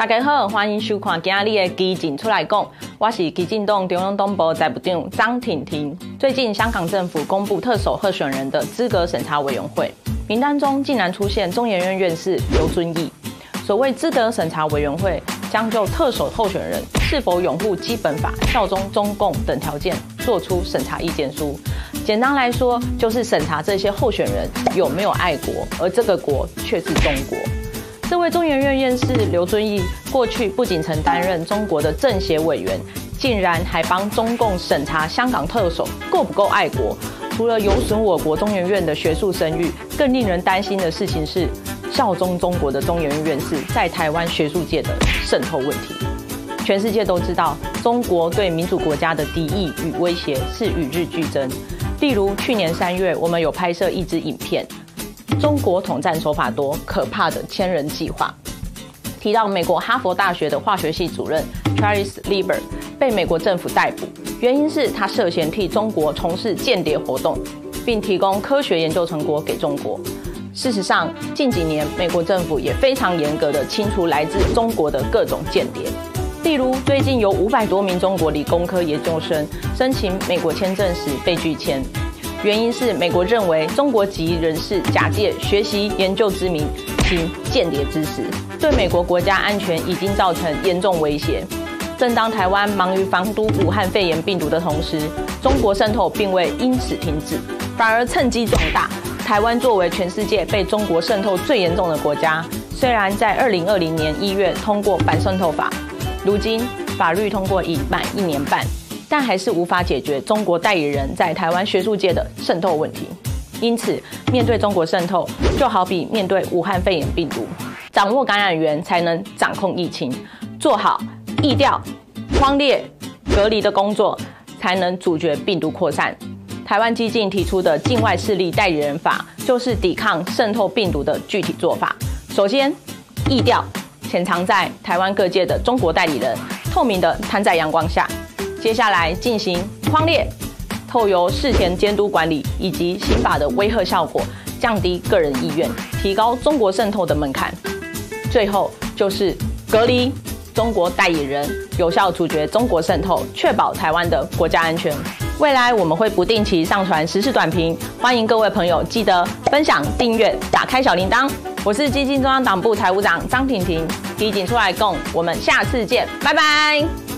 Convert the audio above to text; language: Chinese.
大家好，欢迎收看今日的基进出来讲，我是基进党中央党部财务长张婷婷。最近香港政府公布特首候选人的资格审查委员会名单中，竟然出现中研院院士刘遵义。所谓资格审查委员会将就特首候选人是否拥护基本法、效忠中共等条件做出审查意见书。简单来说，就是审查这些候选人有没有爱国，而这个国却是中国。这位中研院院士刘遵义，过去不仅曾担任中国的政协委员，竟然还帮中共审查香港特首够不够爱国。除了有损我国中研院的学术声誉，更令人担心的事情是，效忠中国的中研院院士在台湾学术界的渗透问题。全世界都知道，中国对民主国家的敌意与威胁是与日俱增。例如，去年三月，我们有拍摄一支影片。中国统战手法多，可怕的千人计划。提到美国哈佛大学的化学系主任 Charles Lieber 被美国政府逮捕，原因是他涉嫌替中国从事间谍活动，并提供科学研究成果给中国。事实上，近几年美国政府也非常严格的清除来自中国的各种间谍。例如，最近有五百多名中国理工科研究生申请美国签证时被拒签。原因是美国认为中国籍人士假借学习研究之名行间谍之实，对美国国家安全已经造成严重威胁。正当台湾忙于防堵武汉肺炎病毒的同时，中国渗透并未因此停止，反而趁机壮大。台湾作为全世界被中国渗透最严重的国家，虽然在二零二零年一月通过反渗透法，如今法律通过已满一年半。但还是无法解决中国代理人在台湾学术界的渗透问题。因此，面对中国渗透，就好比面对武汉肺炎病毒，掌握感染源才能掌控疫情，做好疫调、匡列、隔离的工作，才能阻绝病毒扩散。台湾基进提出的境外势力代理人法，就是抵抗渗透病毒的具体做法。首先，疫调潜藏在台湾各界的中国代理人，透明的摊在阳光下。接下来进行框列，透由事前监督管理以及刑法的威吓效果，降低个人意愿，提高中国渗透的门槛。最后就是隔离中国代理人，有效阻绝中国渗透，确保台湾的国家安全。未来我们会不定期上传时事短评，欢迎各位朋友记得分享、订阅、打开小铃铛。我是基金中央党部财务长张婷婷，提醒出来共，我们下次见，拜拜。